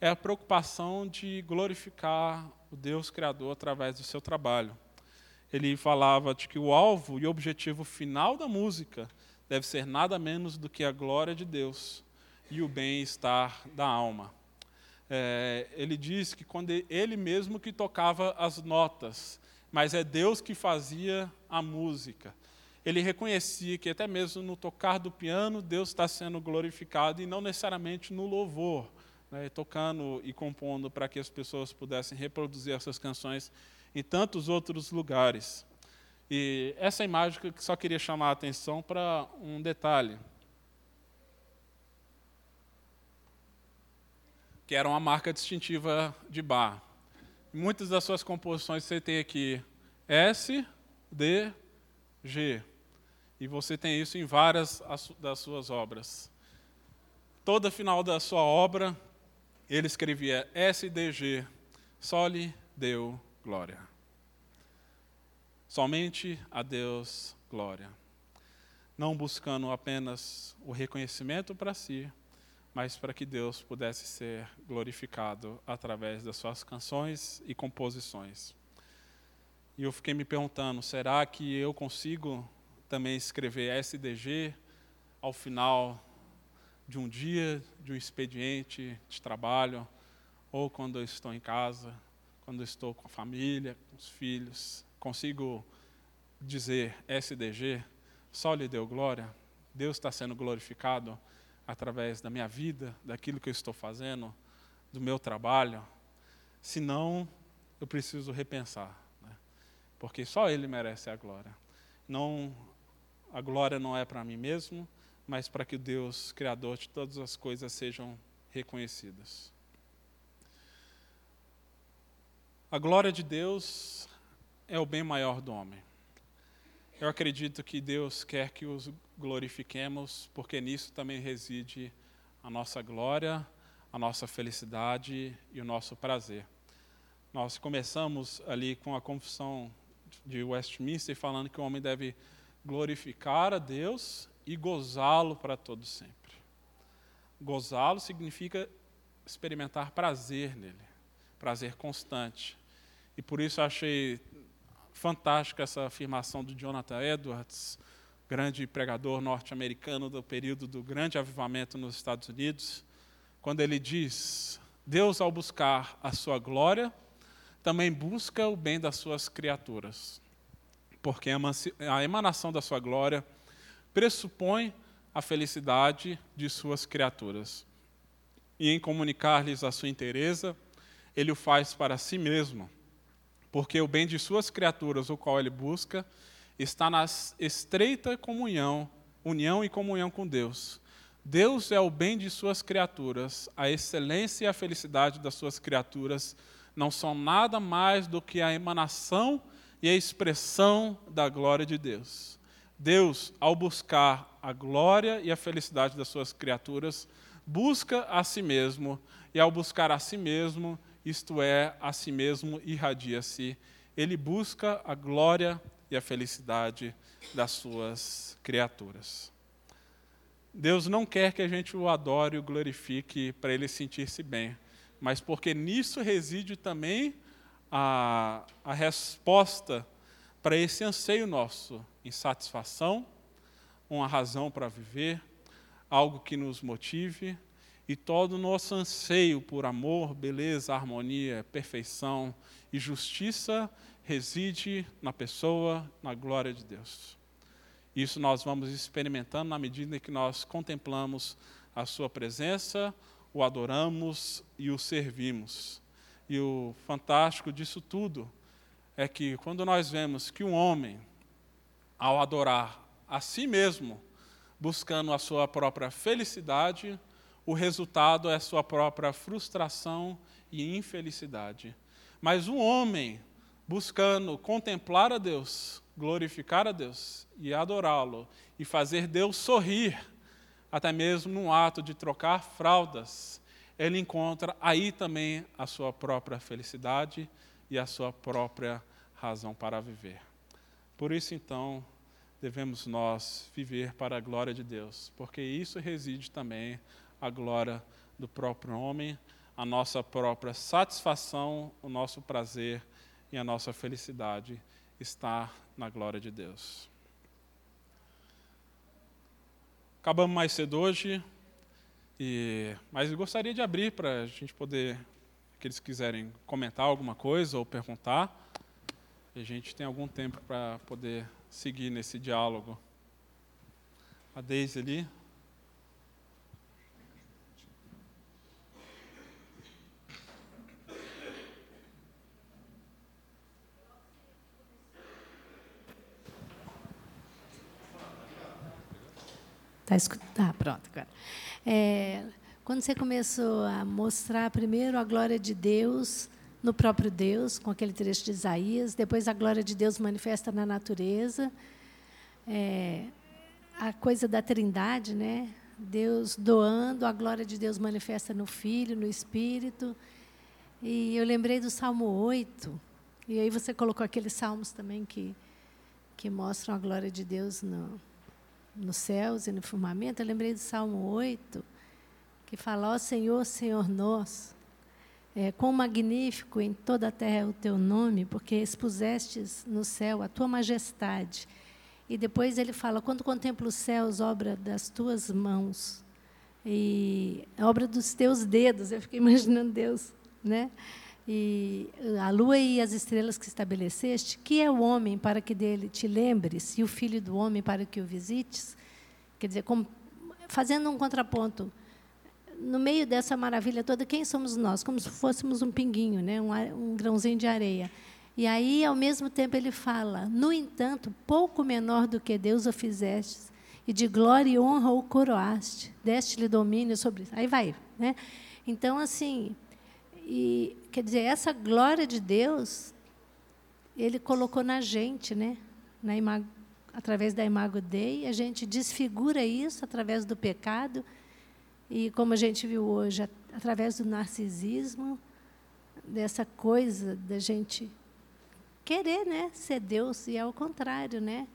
é a preocupação de glorificar o Deus Criador através do seu trabalho ele falava de que o alvo e objetivo final da música deve ser nada menos do que a glória de Deus e o bem-estar da alma. É, ele diz que quando ele mesmo que tocava as notas, mas é Deus que fazia a música. Ele reconhecia que até mesmo no tocar do piano Deus está sendo glorificado e não necessariamente no louvor, né, tocando e compondo para que as pessoas pudessem reproduzir essas canções em tantos outros lugares. E essa imagem que só queria chamar a atenção para um detalhe. Que era uma marca distintiva de bar. muitas das suas composições você tem aqui S, D, G. E você tem isso em várias das suas obras. Toda final da sua obra, ele escrevia S, D, G. Soli, Deu, glória. Somente a Deus glória. Não buscando apenas o reconhecimento para si, mas para que Deus pudesse ser glorificado através das suas canções e composições. E eu fiquei me perguntando: será que eu consigo também escrever SDG ao final de um dia, de um expediente de trabalho, ou quando eu estou em casa, quando estou com a família, com os filhos, consigo dizer SDG, só lhe deu glória, Deus está sendo glorificado através da minha vida, daquilo que eu estou fazendo, do meu trabalho. Se não, eu preciso repensar. Né? porque só Ele merece a glória. Não, a glória não é para mim mesmo, mas para que Deus, Criador de todas as coisas, sejam reconhecidas. A glória de Deus é o bem maior do homem. Eu acredito que Deus quer que os glorifiquemos, porque nisso também reside a nossa glória, a nossa felicidade e o nosso prazer. Nós começamos ali com a confissão de Westminster falando que o homem deve glorificar a Deus e gozá-lo para todo sempre. Gozá-lo significa experimentar prazer nele, prazer constante. E por isso achei fantástica essa afirmação do Jonathan Edwards, grande pregador norte-americano do período do grande avivamento nos Estados Unidos, quando ele diz: Deus, ao buscar a sua glória, também busca o bem das suas criaturas, porque a emanação da sua glória pressupõe a felicidade de suas criaturas. E em comunicar-lhes a sua inteireza, ele o faz para si mesmo, porque o bem de suas criaturas, o qual ele busca, está na estreita comunhão, união e comunhão com Deus. Deus é o bem de suas criaturas, a excelência e a felicidade das suas criaturas não são nada mais do que a emanação e a expressão da glória de Deus. Deus, ao buscar a glória e a felicidade das suas criaturas, busca a si mesmo, e ao buscar a si mesmo, isto é, a si mesmo irradia-se. Ele busca a glória e a felicidade das suas criaturas. Deus não quer que a gente o adore e o glorifique para ele sentir-se bem, mas porque nisso reside também a, a resposta para esse anseio nosso, insatisfação, uma razão para viver, algo que nos motive, e todo o nosso anseio por amor, beleza, harmonia, perfeição e justiça reside na pessoa, na glória de Deus. Isso nós vamos experimentando na medida em que nós contemplamos a Sua presença, o adoramos e o servimos. E o fantástico disso tudo é que quando nós vemos que um homem, ao adorar a si mesmo, buscando a sua própria felicidade, o resultado é sua própria frustração e infelicidade. Mas um homem buscando contemplar a Deus, glorificar a Deus e adorá-lo e fazer Deus sorrir, até mesmo num ato de trocar fraldas, ele encontra aí também a sua própria felicidade e a sua própria razão para viver. Por isso, então, devemos nós viver para a glória de Deus, porque isso reside também a glória do próprio homem, a nossa própria satisfação, o nosso prazer e a nossa felicidade está na glória de Deus. Acabamos mais cedo hoje, e, mas eu gostaria de abrir para a gente poder, que quiserem comentar alguma coisa ou perguntar, a gente tem algum tempo para poder seguir nesse diálogo. A Deise ali. Tá escutando? Ah, pronto, agora. É, quando você começou a mostrar primeiro a glória de Deus no próprio Deus, com aquele trecho de Isaías, depois a glória de Deus manifesta na natureza, é, a coisa da trindade, né? Deus doando, a glória de Deus manifesta no Filho, no Espírito. E eu lembrei do Salmo 8, e aí você colocou aqueles salmos também que, que mostram a glória de Deus no, nos céus e no firmamento, eu lembrei do Salmo 8, que fala, ó Senhor, Senhor nosso, é, quão magnífico em toda a terra é o teu nome, porque expusestes no céu a tua majestade. E depois ele fala, quando contemplo os céus, obra das tuas mãos, e obra dos teus dedos, eu fiquei imaginando Deus, né? E a lua e as estrelas que estabeleceste, que é o homem para que dele te lembres, e o filho do homem para que o visites? Quer dizer, fazendo um contraponto, no meio dessa maravilha toda, quem somos nós? Como se fôssemos um pinguinho, né? um, um grãozinho de areia. E aí, ao mesmo tempo, ele fala: No entanto, pouco menor do que Deus o fizeste, e de glória e honra o coroaste, deste-lhe domínio sobre. Aí vai. Né? Então, assim, e, quer dizer, essa glória de Deus, ele colocou na gente, né? na através da imago Dei, a gente desfigura isso através do pecado, e como a gente viu hoje, através do narcisismo, dessa coisa da gente querer né, ser Deus, e é o contrário. Né?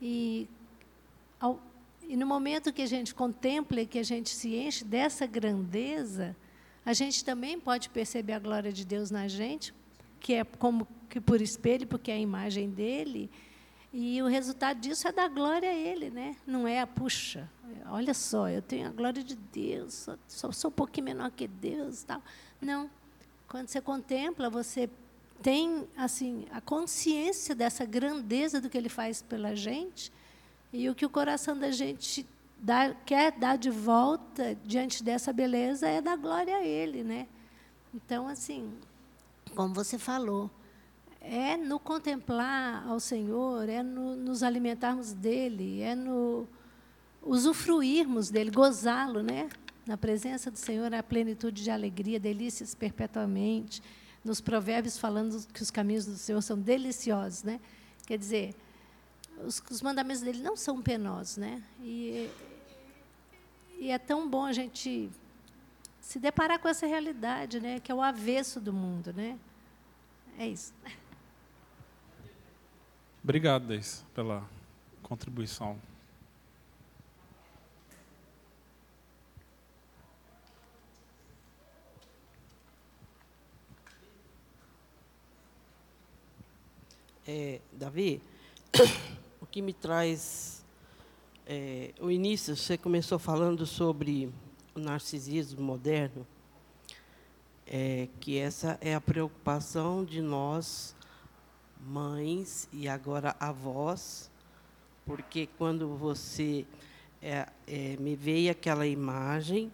E, ao, e no momento que a gente contempla e que a gente se enche dessa grandeza, a gente também pode perceber a glória de Deus na gente, que é como que por espelho, porque é a imagem dele, e o resultado disso é dar glória a Ele, né? Não é a puxa. Olha só, eu tenho a glória de Deus, só, só sou um pouquinho menor que Deus, tal. Não. Quando você contempla, você tem assim a consciência dessa grandeza do que ele faz pela gente e o que o coração da gente dá, quer dar de volta diante dessa beleza é dar glória a ele, né? Então assim, como você falou, é no contemplar ao Senhor, é no nos alimentarmos dele, é no usufruirmos dele, gozá-lo, né? Na presença do Senhor, a plenitude de alegria, delícias perpetuamente nos provérbios falando que os caminhos do Senhor são deliciosos, né? Quer dizer, os, os mandamentos dele não são penosos, né? E, e é tão bom a gente se deparar com essa realidade, né? Que é o avesso do mundo, né? É isso. Obrigado, Deis, pela contribuição. é, Davi, o que me traz é, o início, você começou falando sobre o narcisismo moderno, é, que essa é a preocupação de nós, mães e agora avós, porque quando você é, é, me veio aquela imagem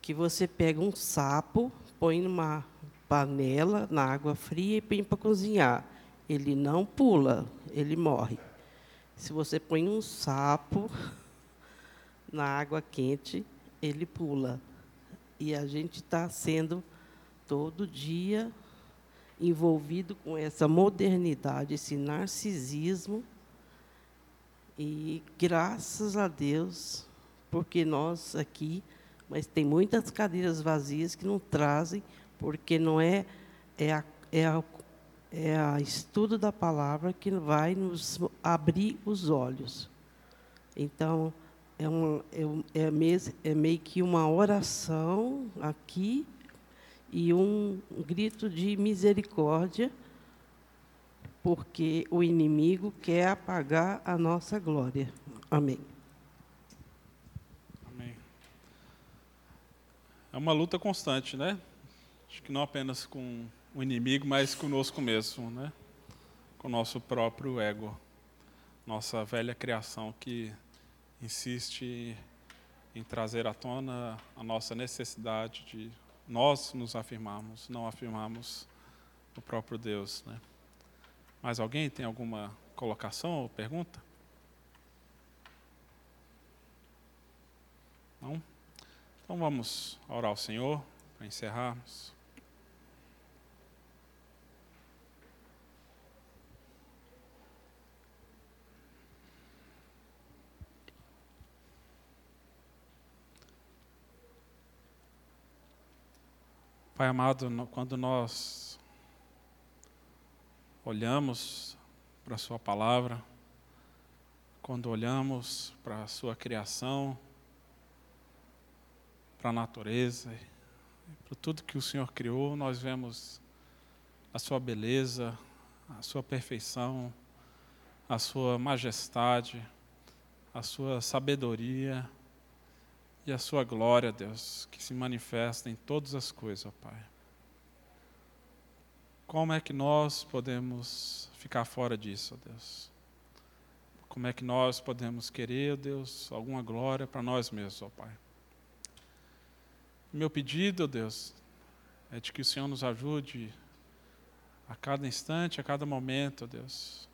que você pega um sapo, põe numa panela na água fria e põe para cozinhar ele não pula, ele morre. Se você põe um sapo na água quente, ele pula. E a gente está sendo todo dia envolvido com essa modernidade, esse narcisismo. E graças a Deus, porque nós aqui, mas tem muitas cadeiras vazias que não trazem, porque não é, é, a, é a é o estudo da palavra que vai nos abrir os olhos. Então, é, um, é, é, meio, é meio que uma oração aqui e um grito de misericórdia, porque o inimigo quer apagar a nossa glória. Amém. Amém. É uma luta constante, né? Acho que não apenas com o inimigo, mas conosco mesmo, né? com o nosso próprio ego, nossa velha criação que insiste em trazer à tona a nossa necessidade de nós nos afirmarmos, não afirmarmos o próprio Deus. Né? Mais alguém tem alguma colocação ou pergunta? Não? Então vamos orar ao Senhor para encerrarmos. Pai amado, quando nós olhamos para a Sua palavra, quando olhamos para a Sua criação, para a natureza, para tudo que o Senhor criou, nós vemos a Sua beleza, a Sua perfeição, a Sua majestade, a Sua sabedoria e a sua glória, Deus, que se manifesta em todas as coisas, ó Pai. Como é que nós podemos ficar fora disso, ó Deus? Como é que nós podemos querer, ó Deus, alguma glória para nós mesmos, ó Pai? Meu pedido, ó Deus, é de que o Senhor nos ajude a cada instante, a cada momento, ó Deus,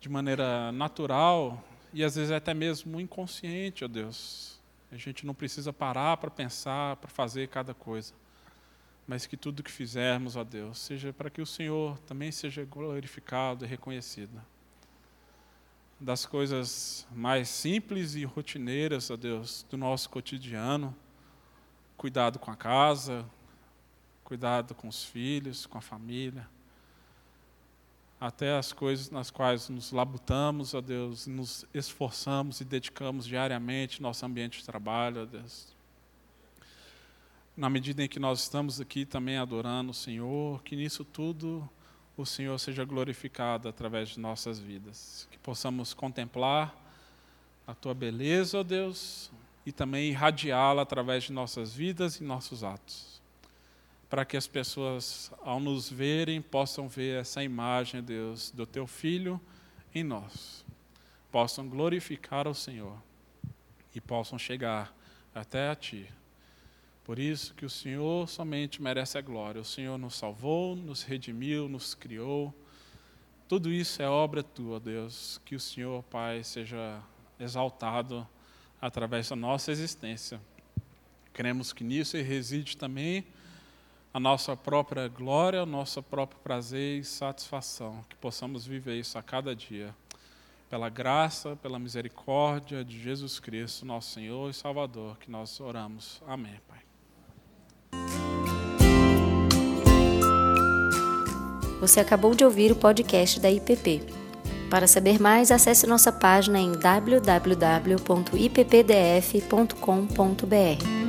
de maneira natural e às vezes até mesmo inconsciente, ó Deus. A gente não precisa parar para pensar, para fazer cada coisa mas que tudo que fizermos, ó Deus, seja para que o Senhor também seja glorificado e reconhecido. Das coisas mais simples e rotineiras, ó Deus, do nosso cotidiano, cuidado com a casa, cuidado com os filhos, com a família, até as coisas nas quais nos labutamos, ó Deus, nos esforçamos e dedicamos diariamente nosso ambiente de trabalho, ó Deus na medida em que nós estamos aqui também adorando o Senhor, que nisso tudo o Senhor seja glorificado através de nossas vidas. Que possamos contemplar a tua beleza, ó Deus, e também irradiá-la através de nossas vidas e nossos atos. Para que as pessoas, ao nos verem, possam ver essa imagem, Deus, do teu Filho em nós. Possam glorificar ao Senhor e possam chegar até a Ti por isso que o Senhor somente merece a glória. O Senhor nos salvou, nos redimiu, nos criou. Tudo isso é obra tua, Deus. Que o Senhor, Pai, seja exaltado através da nossa existência. Cremos que nisso reside também a nossa própria glória, o nosso próprio prazer e satisfação. Que possamos viver isso a cada dia. Pela graça, pela misericórdia de Jesus Cristo, nosso Senhor e Salvador, que nós oramos. Amém, Pai. Você acabou de ouvir o podcast da IPP. Para saber mais, acesse nossa página em www.ippdf.com.br.